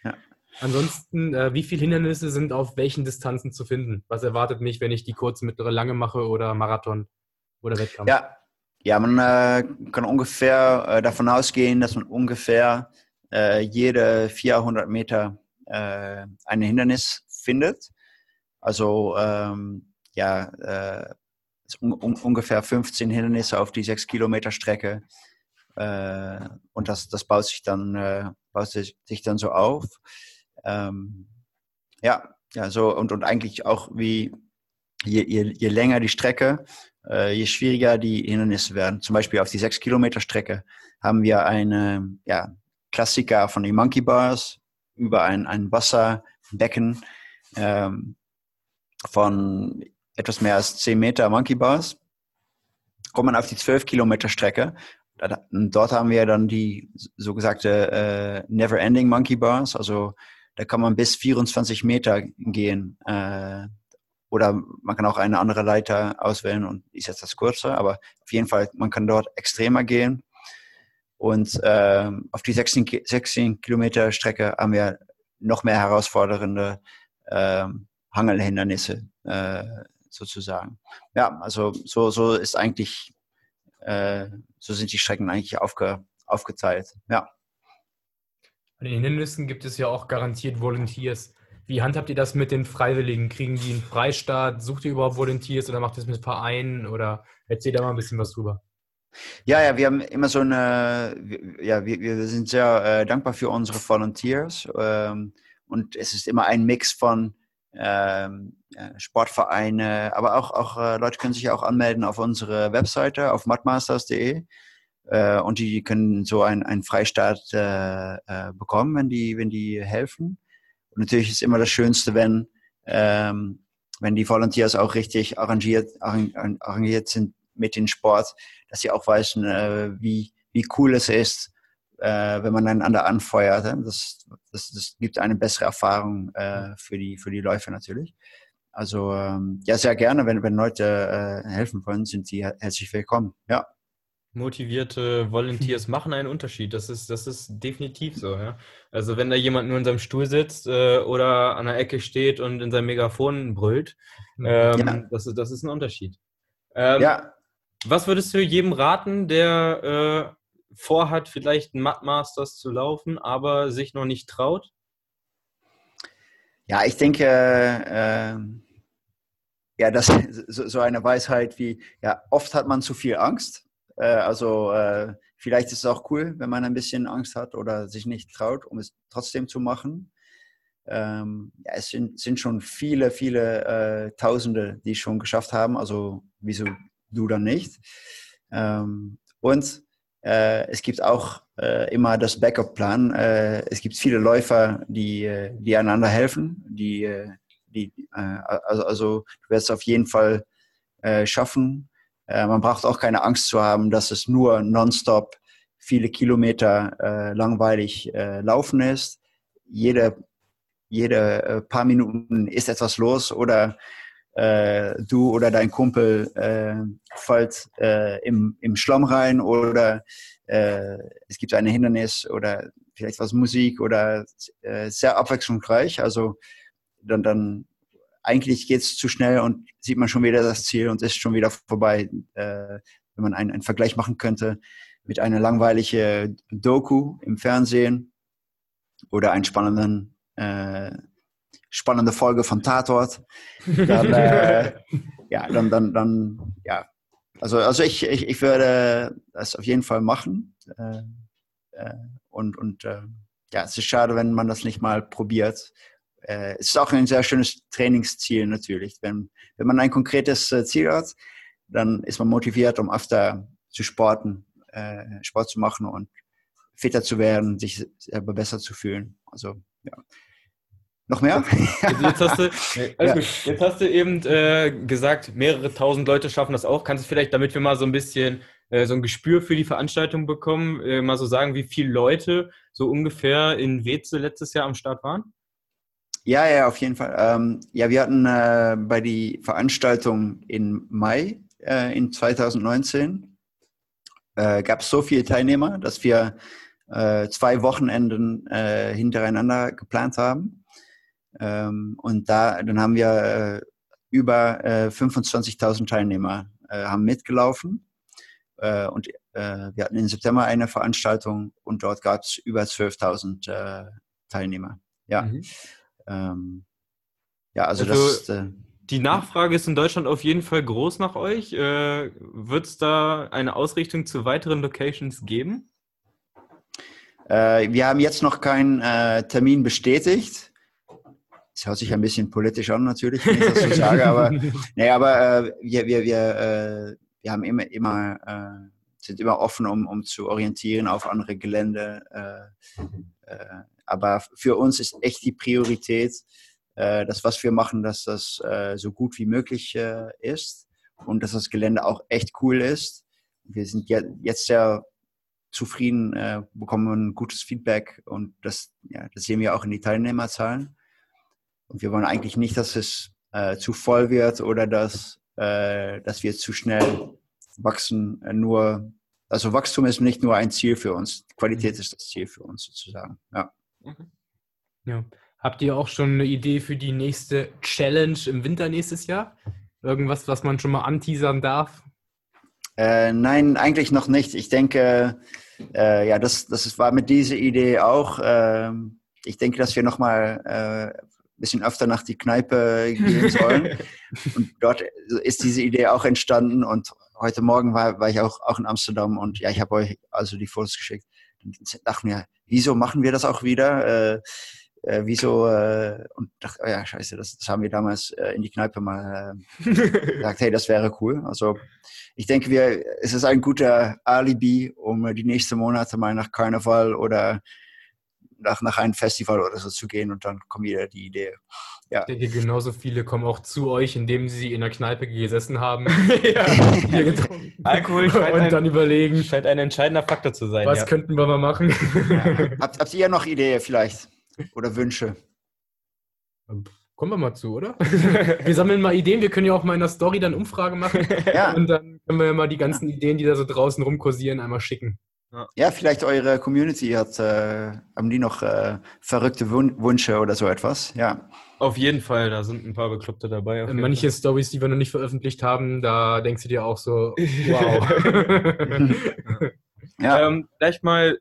ja. Ansonsten, äh, wie viele Hindernisse sind auf welchen Distanzen zu finden? Was erwartet mich, wenn ich die kurze, mittlere, lange mache oder Marathon oder Wettkampf?
Ja, ja man äh, kann ungefähr äh, davon ausgehen, dass man ungefähr äh, jede 400 Meter äh, ein Hindernis findet. Also ähm, ja, äh, un ungefähr 15 Hindernisse auf die 6 Kilometer Strecke. Äh, und das, das baut sich dann, äh, baut sich dann so auf. Ähm, ja, ja, so und, und eigentlich auch wie je, je, je länger die Strecke, äh, je schwieriger die Hindernisse werden. Zum Beispiel auf die 6 Kilometer Strecke haben wir eine ja, Klassiker von den Monkey Bars über ein, ein Wasserbecken ähm, von etwas mehr als 10 Meter Monkey Bars. Kommt man auf die 12 Kilometer Strecke Dort haben wir dann die so gesagte äh, Never-Ending Monkey Bars. Also da kann man bis 24 Meter gehen. Äh, oder man kann auch eine andere Leiter auswählen und ist jetzt das kurze. Aber auf jeden Fall, man kann dort extremer gehen. Und äh, auf die 16, 16 Kilometer Strecke haben wir noch mehr herausfordernde äh, Hangelhindernisse äh, sozusagen. Ja, also so, so ist eigentlich äh, so sind die Strecken eigentlich aufge, aufgeteilt. Ja.
An den Hindernissen gibt es ja auch garantiert Volunteers. Wie handhabt ihr das mit den Freiwilligen? Kriegen die einen Freistaat? Sucht ihr überhaupt Volunteers oder macht ihr das mit Vereinen? Oder erzählt da mal ein bisschen was drüber.
Ja, ja, wir haben immer so eine, ja, wir, wir sind sehr äh, dankbar für unsere Volunteers. Ähm, und es ist immer ein Mix von Sportvereine, aber auch, auch äh, Leute können sich auch anmelden auf unsere Webseite auf mudmasters.de äh, und die können so einen, einen Freistaat äh, bekommen, wenn die, wenn die helfen. Und natürlich ist immer das Schönste, wenn, ähm, wenn die Volunteers auch richtig arrangiert, arrangiert sind mit dem Sport, dass sie auch wissen, wie, wie cool es ist, äh, wenn man einander anfeuert. Das, das, das gibt eine bessere Erfahrung äh, für, die, für die Läufer natürlich. Also ähm, ja, sehr gerne, wenn, wenn Leute äh, helfen wollen, sind sie herzlich willkommen. Ja.
Motivierte Volunteers machen einen Unterschied. Das ist, das ist definitiv so. Ja? Also wenn da jemand nur in seinem Stuhl sitzt äh, oder an der Ecke steht und in seinem Megafon brüllt, ähm, ja. das, das ist ein Unterschied. Ähm, ja. Was würdest du jedem raten, der äh, vorhat, vielleicht ein Masters zu laufen, aber sich noch nicht traut?
Ja, ich denke, äh, ja, das so, so eine Weisheit wie, ja, oft hat man zu viel Angst. Äh, also äh, vielleicht ist es auch cool, wenn man ein bisschen Angst hat oder sich nicht traut, um es trotzdem zu machen. Ähm, ja, es sind, sind schon viele, viele äh, Tausende, die es schon geschafft haben. Also wieso du dann nicht? Ähm, und es gibt auch äh, immer das Backup-Plan. Äh, es gibt viele Läufer, die, äh, die einander helfen. Die, äh, die, also, also du wirst es auf jeden Fall schaffen. man braucht auch keine Angst zu haben, dass es nur nonstop viele Kilometer langweilig laufen ist. Jede, jede paar Minuten ist etwas los oder äh, du oder dein Kumpel äh, fällt äh, im, im Schlamm rein oder äh, es gibt ein Hindernis oder vielleicht was Musik oder äh, sehr abwechslungsreich. Also dann, dann eigentlich geht es zu schnell und sieht man schon wieder das Ziel und ist schon wieder vorbei. Äh, wenn man einen, einen Vergleich machen könnte mit einer langweiligen Doku im Fernsehen oder einen spannenden äh, spannende Folge von Tatort, dann, äh, ja, dann, dann, dann, ja. Also, also ich, ich, ich würde das auf jeden Fall machen. Äh, äh, und und äh, ja, es ist schade, wenn man das nicht mal probiert. Äh, es ist auch ein sehr schönes Trainingsziel natürlich. Wenn, wenn man ein konkretes äh, Ziel hat, dann ist man motiviert, um öfter zu sporten, Sport zu machen und fitter zu werden, sich selber besser zu fühlen. Also ja. Noch mehr?
Jetzt, hast, du, ja. jetzt hast du eben äh, gesagt, mehrere tausend Leute schaffen das auch. Kannst du vielleicht, damit wir mal so ein bisschen äh, so ein Gespür für die Veranstaltung bekommen, äh, mal so sagen, wie viele Leute so ungefähr in Weze letztes Jahr am Start waren?
Ja, ja, auf jeden Fall. Ähm, ja, wir hatten äh, bei die Veranstaltung im Mai äh, in 2019 äh, gab es so viele Teilnehmer, dass wir zwei Wochenenden hintereinander geplant haben. Ähm, und da, dann haben wir äh, über äh, 25.000 Teilnehmer äh, haben mitgelaufen. Äh, und äh, wir hatten im September eine Veranstaltung und dort gab es über 12.000 äh, Teilnehmer. Ja. Mhm. Ähm, ja, also, also das.
die Nachfrage ist in Deutschland auf jeden Fall groß nach euch. Wird es da eine Ausrichtung zu weiteren Locations geben?
wir haben jetzt noch keinen Termin bestätigt. Das hört sich ein bisschen politisch an, natürlich, wenn ich das so sage, aber, nee, aber äh, wir, wir, wir, äh, wir haben immer, immer, äh, sind immer offen, um, um zu orientieren auf andere Gelände. Äh, äh, aber für uns ist echt die Priorität, äh, das, was wir machen, dass das so gut wie möglich ist und dass das Gelände auch echt cool ist. Wir sind jetzt sehr zufrieden, bekommen ein gutes Feedback und das, ja, das sehen wir auch in die Teilnehmerzahlen. Und wir wollen eigentlich nicht, dass es äh, zu voll wird oder dass, äh, dass wir zu schnell wachsen. Äh, nur, also Wachstum ist nicht nur ein Ziel für uns. Qualität ist das Ziel für uns sozusagen. Ja.
ja. Habt ihr auch schon eine Idee für die nächste Challenge im Winter nächstes Jahr? Irgendwas, was man schon mal anteasern darf?
Äh, nein, eigentlich noch nicht. Ich denke, äh, ja, das, das war mit dieser Idee auch. Äh, ich denke, dass wir nochmal äh, bisschen öfter nach die Kneipe gehen sollen. und dort ist diese Idee auch entstanden. Und heute Morgen war, war ich auch, auch in Amsterdam und ja, ich habe euch also die Fotos geschickt. Und dachte mir, wieso machen wir das auch wieder? Äh, äh, wieso? Äh, und dachte, oh ja, scheiße, das, das haben wir damals äh, in die Kneipe mal äh, gesagt, hey, das wäre cool. Also ich denke, wir, es ist ein guter Alibi, um die nächsten Monate mal nach Karneval oder nach, nach einem Festival oder so zu gehen und dann kommt wieder die Idee.
Ja. Ich denke, genauso viele kommen auch zu euch, indem sie in der Kneipe gesessen haben,
Alkohol und
ein, dann überlegen.
Scheint ein entscheidender Faktor zu sein.
Was ja. könnten wir mal machen?
Ja. Habt, habt ihr noch Ideen vielleicht? Oder Wünsche?
Kommen wir mal zu, oder? wir sammeln mal Ideen. Wir können ja auch mal in der Story dann Umfrage machen. Ja. Und dann können wir ja mal die ganzen Ideen, die da so draußen rumkursieren, einmal schicken.
Ja. ja, vielleicht eure Community hat, äh, haben die noch äh, verrückte Wun Wünsche oder so etwas. Ja.
Auf jeden Fall, da sind ein paar Bekloppte dabei.
Manche Stories, die wir noch nicht veröffentlicht haben, da denkst du dir auch so, wow.
ja. Ähm, vielleicht mal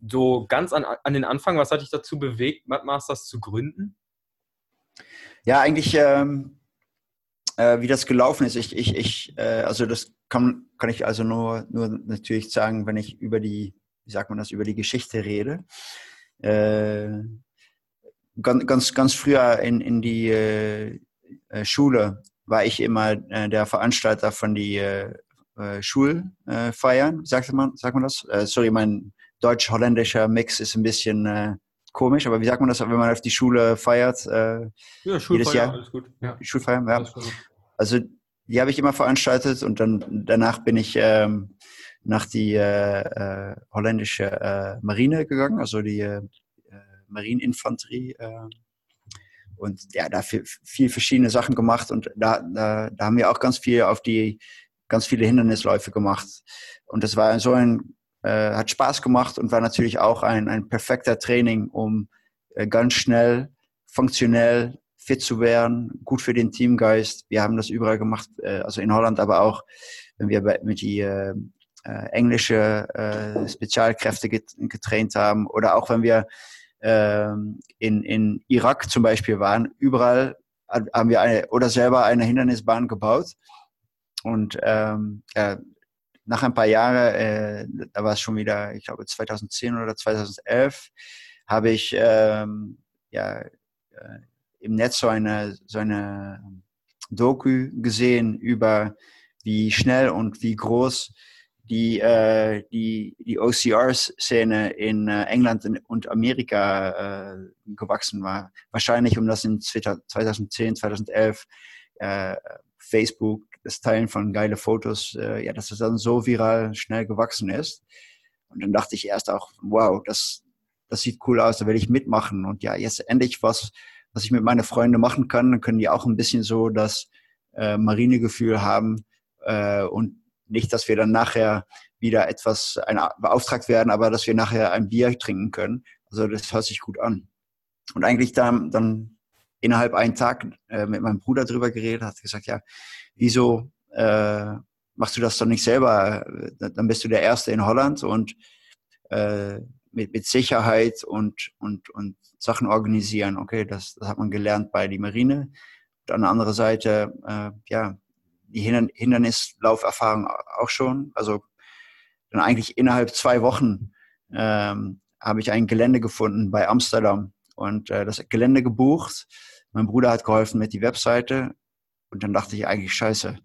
so ganz an, an den Anfang, was hat dich dazu bewegt, Mad Masters zu gründen?
Ja, eigentlich ähm, äh, wie das gelaufen ist. Ich, ich, ich, äh, also das kann, kann ich also nur, nur natürlich sagen, wenn ich über die, wie sagt man das, über die Geschichte rede. Äh, ganz, ganz, ganz früher in, in die äh, äh, Schule war ich immer äh, der Veranstalter von die Schulfeiern, sagt man, sagt man das? Sorry, mein deutsch-holländischer Mix ist ein bisschen komisch, aber wie sagt man das, wenn man auf die Schule feiert? Äh, ja, Schulfeier, jedes Jahr? alles gut. Ja. Schulfeiern, ja. Also die habe ich immer veranstaltet und dann danach bin ich ähm, nach die äh, äh, holländische äh, Marine gegangen, also die äh, Marieninfanterie. Äh, und ja, da viel, viel verschiedene Sachen gemacht und da, da, da haben wir auch ganz viel auf die, ganz viele Hindernisläufe gemacht. Und das war so ein, äh, hat Spaß gemacht und war natürlich auch ein, ein perfekter Training, um äh, ganz schnell, funktionell fit zu werden, gut für den Teamgeist. Wir haben das überall gemacht, äh, also in Holland, aber auch, wenn wir mit die äh, äh, englische äh, Spezialkräfte getraint haben oder auch wenn wir ähm, in, in Irak zum Beispiel waren, überall haben wir eine oder selber eine Hindernisbahn gebaut. Und ähm, ja, nach ein paar Jahren, äh, da war es schon wieder, ich glaube 2010 oder 2011, habe ich ähm, ja, äh, im Netz so eine, so eine Doku gesehen über wie schnell und wie groß die, äh, die, die OCR-Szene in äh, England und Amerika äh, gewachsen war. Wahrscheinlich, um das in 2010, 2011 äh, Facebook, das Teilen von geile Fotos, äh, ja, dass es dann so viral schnell gewachsen ist. Und dann dachte ich erst auch, wow, das, das sieht cool aus, da will ich mitmachen. Und ja, jetzt endlich was, was ich mit meinen Freunden machen kann, dann können die auch ein bisschen so das äh, Marinegefühl haben äh, und nicht, dass wir dann nachher wieder etwas ein, beauftragt werden, aber dass wir nachher ein Bier trinken können. Also das hört sich gut an. Und eigentlich dann, dann innerhalb einen Tag äh, mit meinem Bruder drüber geredet, hat gesagt, ja, wieso äh, machst du das doch nicht selber? Dann bist du der Erste in Holland und äh, mit, mit Sicherheit und, und, und Sachen organisieren. Okay, das, das hat man gelernt bei der Marine. Und an der anderen Seite, äh, ja, die Hindernislauferfahrung auch schon. Also dann eigentlich innerhalb zwei Wochen ähm, habe ich ein Gelände gefunden bei Amsterdam und äh, das Gelände gebucht. Mein Bruder hat geholfen mit die Webseite und dann dachte ich eigentlich, scheiße,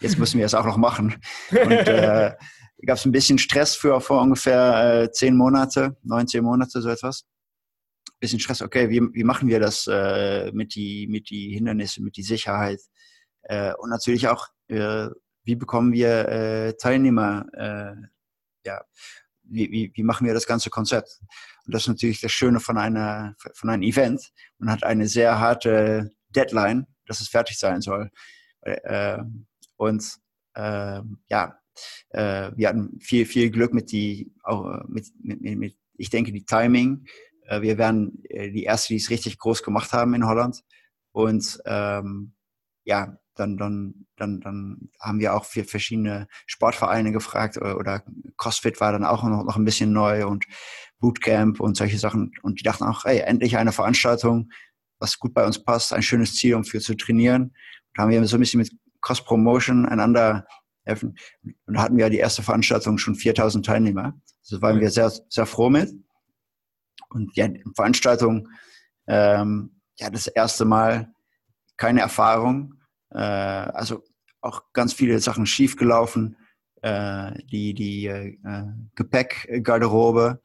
jetzt müssen wir es auch noch machen. Und äh, gab es ein bisschen Stress für vor ungefähr äh, zehn Monate, neun, zehn Monate, so etwas. Bisschen Stress, okay, wie, wie machen wir das äh, mit die mit die Hindernisse, mit die Sicherheit? Äh, und natürlich auch, äh, wie bekommen wir äh, Teilnehmer, äh, ja, wie, wie, wie machen wir das ganze Konzept? Und das ist natürlich das Schöne von, einer, von einem Event. Man hat eine sehr harte Deadline, dass es fertig sein soll. Äh, und äh, ja, äh, wir hatten viel, viel Glück mit die, auch mit, mit, mit ich denke, die Timing. Äh, wir wären äh, die Erste, die es richtig groß gemacht haben in Holland. Und ähm, ja, dann, dann, dann, dann haben wir auch für verschiedene Sportvereine gefragt oder, oder CrossFit war dann auch noch, noch ein bisschen neu und Bootcamp und solche Sachen. Und die dachten auch, hey, endlich eine Veranstaltung, was gut bei uns passt, ein schönes Ziel, um für zu trainieren. Da haben wir so ein bisschen mit Cross Promotion einander helfen. Und da hatten wir die erste Veranstaltung schon 4000 Teilnehmer. Also waren wir sehr, sehr froh mit. Und ja, Veranstaltung, ähm, ja, das erste Mal keine Erfahrung. Äh, also auch ganz viele Sachen schiefgelaufen. Äh, die die äh, Gepäckgarderobe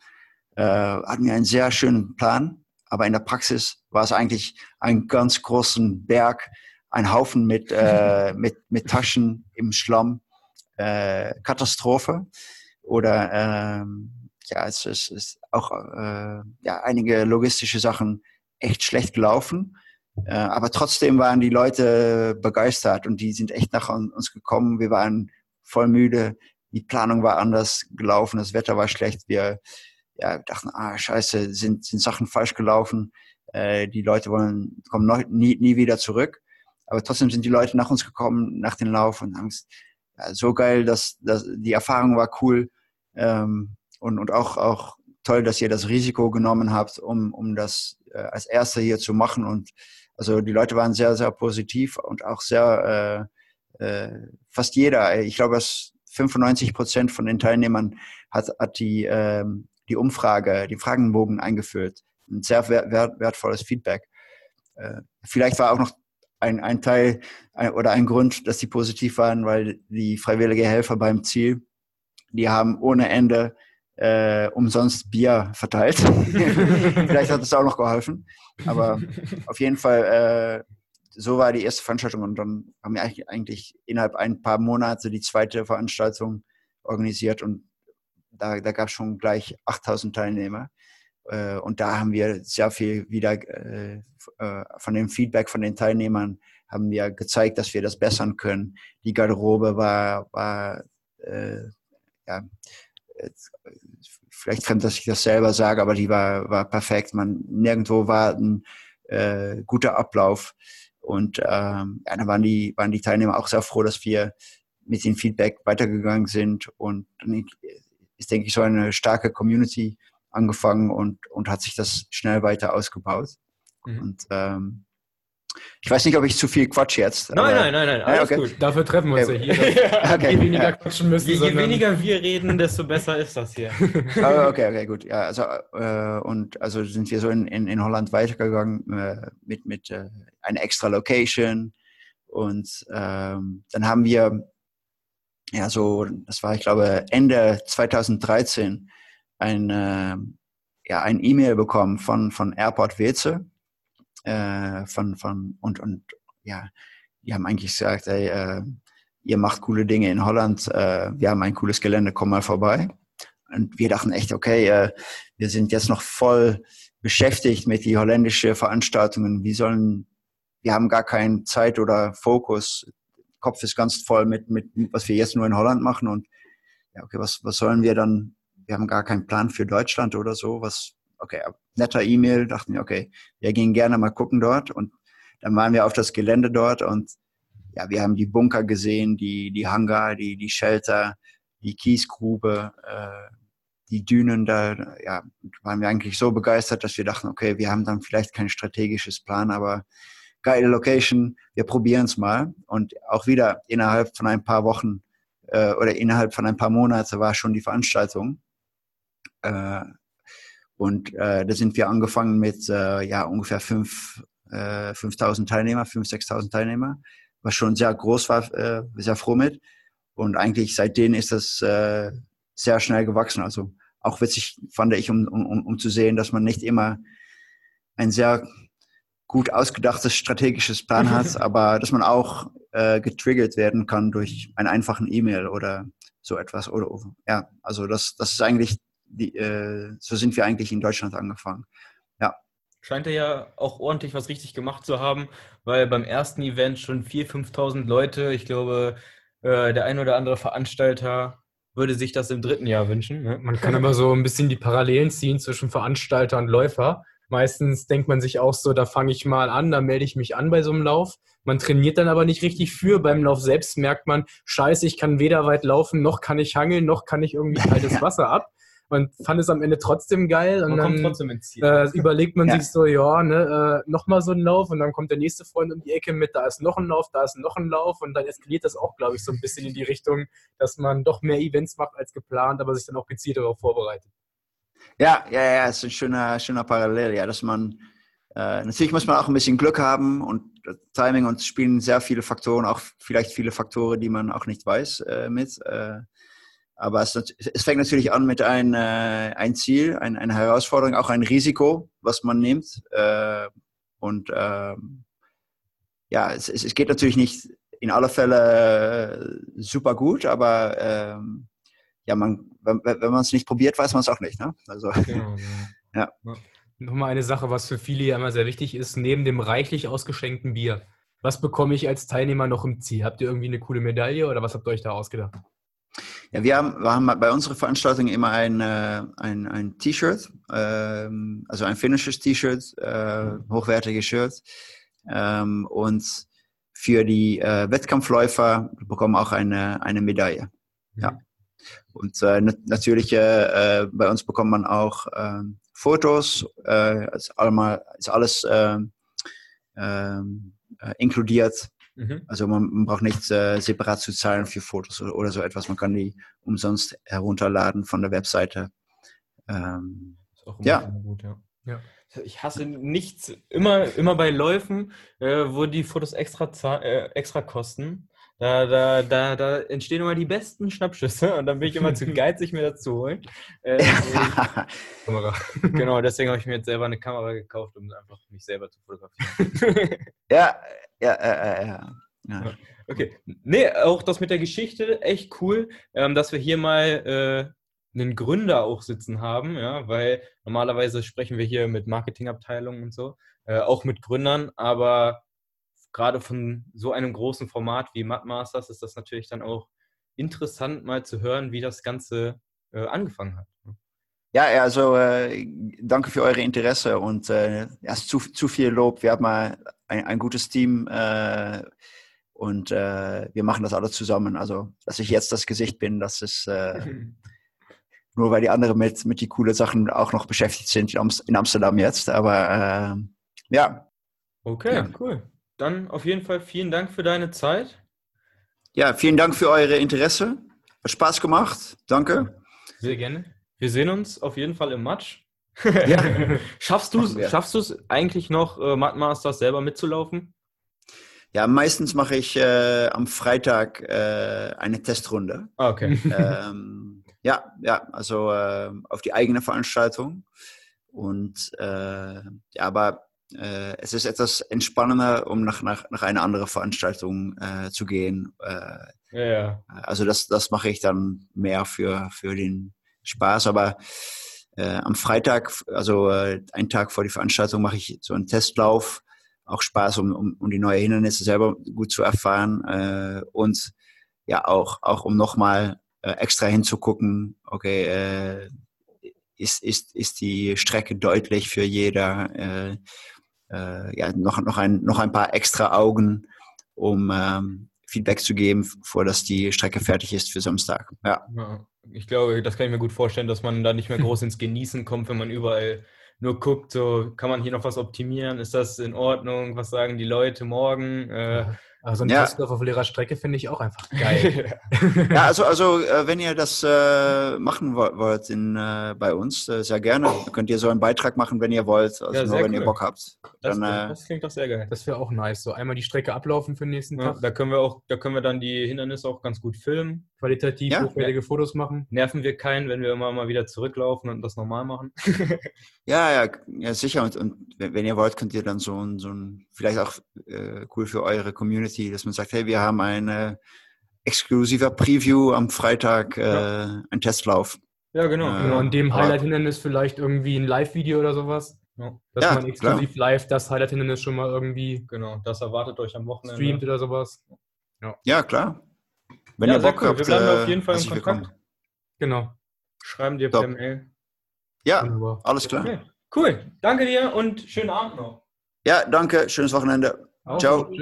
äh, hatten wir einen sehr schönen Plan, aber in der Praxis war es eigentlich ein ganz großen Berg, ein Haufen mit, äh, mit, mit Taschen im Schlamm. Äh, Katastrophe. Oder ähm, ja, es ist, ist auch äh, ja, einige logistische Sachen echt schlecht gelaufen. Äh, aber trotzdem waren die Leute begeistert und die sind echt nach uns gekommen. Wir waren voll müde. Die Planung war anders gelaufen. Das Wetter war schlecht. Wir ja, dachten, ah, scheiße, sind, sind Sachen falsch gelaufen. Äh, die Leute wollen, kommen noch, nie, nie wieder zurück. Aber trotzdem sind die Leute nach uns gekommen, nach dem Lauf und haben so geil, dass, dass die Erfahrung war cool. Ähm, und, und auch, auch toll, dass ihr das Risiko genommen habt, um, um das äh, als Erster hier zu machen und Also die Leute waren sehr, sehr positiv und auch sehr, äh, äh, fast jeder, ich glaube, dass 95 Prozent von den Teilnehmern hat, hat die, ähm, die Umfrage, die Fragenbogen eingeführt. Ein sehr wert, wertvolles Feedback. Äh, vielleicht war auch noch ein, ein Teil ein, oder ein Grund, dass sie positiv waren, weil die freiwillige Helfer beim Ziel, die haben ohne Ende äh, umsonst Bier verteilt. Vielleicht hat es auch noch geholfen. Aber auf jeden Fall, äh, so war die erste Veranstaltung und dann haben wir eigentlich innerhalb ein paar Monate die zweite Veranstaltung organisiert und da, da gab es schon gleich 8000 Teilnehmer. Äh, und da haben wir sehr viel wieder äh, äh, von dem Feedback von den Teilnehmern haben wir gezeigt, dass wir das bessern können. Die Garderobe war, war äh, ja, vielleicht fremd, dass ich das selber sage, aber die war, war perfekt. Man, nirgendwo war ein äh, guter Ablauf. Und ähm, ja, da waren die, waren die Teilnehmer auch sehr froh, dass wir mit dem Feedback weitergegangen sind. Und ist, denke ich, so eine starke Community angefangen und, und hat sich das schnell weiter ausgebaut. Mhm. Und ähm, ich weiß nicht, ob ich zu viel quatsch jetzt.
Nein, nein, nein, nein, alles
okay.
gut. Dafür treffen wir uns okay. ja hier. okay. Je weniger quatschen müssen. Je,
je weniger wir reden, desto besser ist das hier.
oh, okay, okay, gut. Ja, also, äh, und also sind wir so in, in, in Holland weitergegangen äh, mit, mit äh, einer extra Location. Und ähm, dann haben wir, ja, so, das war, ich glaube, Ende 2013, ein, äh, ja, ein E-Mail bekommen von, von Airport Weze äh, von, von, und, und ja, die haben eigentlich gesagt, ey, äh, ihr macht coole Dinge in Holland, äh, wir haben ein cooles Gelände, komm mal vorbei. Und wir dachten echt, okay, äh, wir sind jetzt noch voll beschäftigt mit die holländische Veranstaltungen. Wie sollen, wir haben gar keine Zeit oder Fokus. Kopf ist ganz voll mit, mit, was wir jetzt nur in Holland machen. Und ja, okay, was, was sollen wir dann? Wir haben gar keinen Plan für Deutschland oder so. Was, okay, netter E-Mail, dachten wir, okay, wir gehen gerne mal gucken dort und dann waren wir auf das Gelände dort und ja, wir haben die Bunker gesehen, die, die Hangar, die, die Shelter, die Kiesgrube, äh, die Dünen, da ja, waren wir eigentlich so begeistert, dass wir dachten, okay, wir haben dann vielleicht kein strategisches Plan, aber geile Location, wir probieren es mal. Und auch wieder innerhalb von ein paar Wochen äh, oder innerhalb von ein paar Monaten war schon die Veranstaltung. Äh, und äh, da sind wir angefangen mit äh, ja, ungefähr fünf, äh, 5000 Teilnehmer, 5.000, 6.000 Teilnehmer, was schon sehr groß war, äh, sehr froh mit. Und eigentlich seitdem ist das äh, sehr schnell gewachsen. Also auch witzig fand ich, um, um, um zu sehen, dass man nicht immer ein sehr gut ausgedachtes strategisches Plan hat, aber dass man auch äh, getriggert werden kann durch einen einfachen E-Mail oder so etwas. Oder ja, also das, das ist eigentlich die, äh, so sind wir eigentlich in Deutschland angefangen. Ja.
Scheint er ja auch ordentlich was richtig gemacht zu haben, weil beim ersten Event schon 4.000, 5.000 Leute, ich glaube, äh, der ein oder andere Veranstalter würde sich das im dritten Jahr wünschen. Ne?
Man kann aber so ein bisschen die Parallelen ziehen zwischen Veranstalter und Läufer. Meistens denkt man sich auch so, da fange ich mal an, da melde ich mich an bei so einem Lauf. Man trainiert dann aber nicht richtig für. Beim Lauf selbst merkt man, scheiße, ich kann weder weit laufen, noch kann ich hangeln, noch kann ich irgendwie kaltes Wasser ab man fand es am Ende trotzdem geil und man dann äh, überlegt man ja. sich so, ja, ne, äh, nochmal so ein Lauf und dann kommt der nächste Freund um die Ecke mit, da ist noch ein Lauf, da ist noch ein Lauf und dann eskaliert das auch, glaube ich, so ein bisschen in die Richtung, dass man doch mehr Events macht als geplant, aber sich dann auch gezielt darauf vorbereitet.
Ja, ja, ja, ist ein schöner, schöner Parallel, ja, dass man äh, natürlich muss man auch ein bisschen Glück haben und Timing und spielen sehr viele Faktoren, auch vielleicht viele Faktoren, die man auch nicht weiß äh, mit. Aber es, es, fängt natürlich an mit ein, äh, ein Ziel, ein, eine Herausforderung, auch ein Risiko, was man nimmt. Äh, und äh, ja, es, es, geht natürlich nicht in aller Fälle äh, super gut, aber ähm, ja, man, wenn, wenn man es nicht probiert, weiß man es auch nicht. Ne? Also, genau,
ja. ja. Nochmal eine Sache, was für viele ja immer sehr wichtig ist, neben dem reichlich ausgeschenkten Bier. Was bekomme ich als Teilnehmer noch im Ziel? Habt ihr irgendwie eine coole Medaille oder was habt ihr euch da ausgedacht?
Ja, wir haben, wir haben bei unserer Veranstaltung immer ein, äh, ein, ein T-Shirt, ähm, also ein finnisches T-Shirt, äh, hochwertiges Shirt. Ähm, und für die äh, Wettkampfläufer bekommen auch eine, eine Medaille. Ja. Und äh, natürlich äh, äh, bei uns bekommt man auch äh, Fotos, äh, ist, allemal, ist alles äh, äh, inkludiert. Mhm. Also man, man, braucht nicht äh, separat zu zahlen für Fotos oder, oder, so etwas. Man kann die umsonst herunterladen von der Webseite. Ähm, ja. Gut,
ja. ja. Ich hasse nichts, immer, immer bei Läufen, äh, wo die Fotos extra, äh, extra kosten. Da, da, da, da entstehen immer die besten Schnappschüsse und dann bin ich immer zu geizig, mir das zu holen. Äh, Kamera. Genau, deswegen habe ich mir jetzt selber eine Kamera gekauft, um einfach mich selber zu fotografieren.
ja, ja, ja, ja. ja.
Okay. Nee, auch das mit der Geschichte, echt cool, ähm, dass wir hier mal äh, einen Gründer auch sitzen haben, ja, weil normalerweise sprechen wir hier mit Marketingabteilungen und so, äh, auch mit Gründern, aber gerade von so einem großen Format wie Mud Masters ist das natürlich dann auch interessant, mal zu hören, wie das Ganze äh, angefangen hat.
Ja, also äh, danke für eure Interesse und äh, ja, zu, zu viel Lob. Wir haben mal ein, ein gutes Team äh, und äh, wir machen das alle zusammen. Also, dass ich jetzt das Gesicht bin, das ist äh, nur weil die anderen mit, mit die coole Sachen auch noch beschäftigt sind in Amsterdam jetzt. Aber ja.
Okay, ja. cool. Dann auf jeden Fall vielen Dank für deine Zeit.
Ja, vielen Dank für eure Interesse. Hat Spaß gemacht. Danke.
Sehr gerne. Wir sehen uns auf jeden Fall im Match. Ja. schaffst du es schaffst eigentlich noch, äh, Masters selber mitzulaufen?
Ja, meistens mache ich äh, am Freitag äh, eine Testrunde.
Ah, okay.
ähm, ja, ja, also äh, auf die eigene Veranstaltung. Und äh, ja, aber äh, es ist etwas entspannender, um nach, nach, nach einer anderen Veranstaltung äh, zu gehen.
Ja, ja.
Also das, das mache ich dann mehr für, für den Spaß. Aber äh, am Freitag, also äh, einen Tag vor die Veranstaltung, mache ich so einen Testlauf. Auch Spaß, um, um, um die neuen Hindernisse selber gut zu erfahren. Äh, und ja, auch, auch um nochmal extra hinzugucken, okay, ist, ist, ist die Strecke deutlich für jeder äh, ja, noch, noch, ein, noch ein paar extra Augen, um ähm, Feedback zu geben, bevor dass die Strecke fertig ist für Samstag. Ja. ja.
Ich glaube, das kann ich mir gut vorstellen, dass man da nicht mehr groß ins Genießen kommt, wenn man überall nur guckt, so kann man hier noch was optimieren, ist das in Ordnung, was sagen die Leute morgen? Äh,
also ein ja. Testlauf auf leerer Strecke finde ich auch einfach geil.
ja, also, also äh, wenn ihr das äh, machen wollt in, äh, bei uns, äh, sehr gerne. Dann könnt ihr so einen Beitrag machen, wenn ihr wollt, also ja, nur wenn cool. ihr Bock habt.
Dann, das, das, klingt doch sehr geil.
Das wäre auch nice. So einmal die Strecke ablaufen für den nächsten ja, Tag.
Da können wir auch, da können wir dann die Hindernisse auch ganz gut filmen.
Qualitativ hochwertige Fotos machen.
Nerven wir keinen, wenn wir immer mal wieder zurücklaufen und das normal machen.
ja, ja, ja, sicher. Und, und, wenn ihr wollt, könnt ihr dann so ein, so ein vielleicht auch äh, cool für eure Community, dass man sagt, hey, wir haben eine exklusiver Preview am Freitag, äh, ja. ein Testlauf.
Ja, genau. Äh, genau. An dem Highlight-Hindernis vielleicht irgendwie ein Live-Video oder sowas. Ja. Dass ja, man exklusiv klar. live das Highlight-Hindernis schon mal irgendwie.
Genau, das erwartet euch am Wochenende.
Streamt oder sowas.
Ja, ja klar.
Wenn ja, ihr Bock cool. habt, wir bleiben äh, auf jeden Fall im Kontakt. Willkommen.
Genau.
Schreiben dir per Mail.
Ja, Wunderbar. alles klar. Okay.
Cool. Danke dir und schönen Abend noch.
Ja, danke. Schönes Wochenende. Ciao. Tschüss.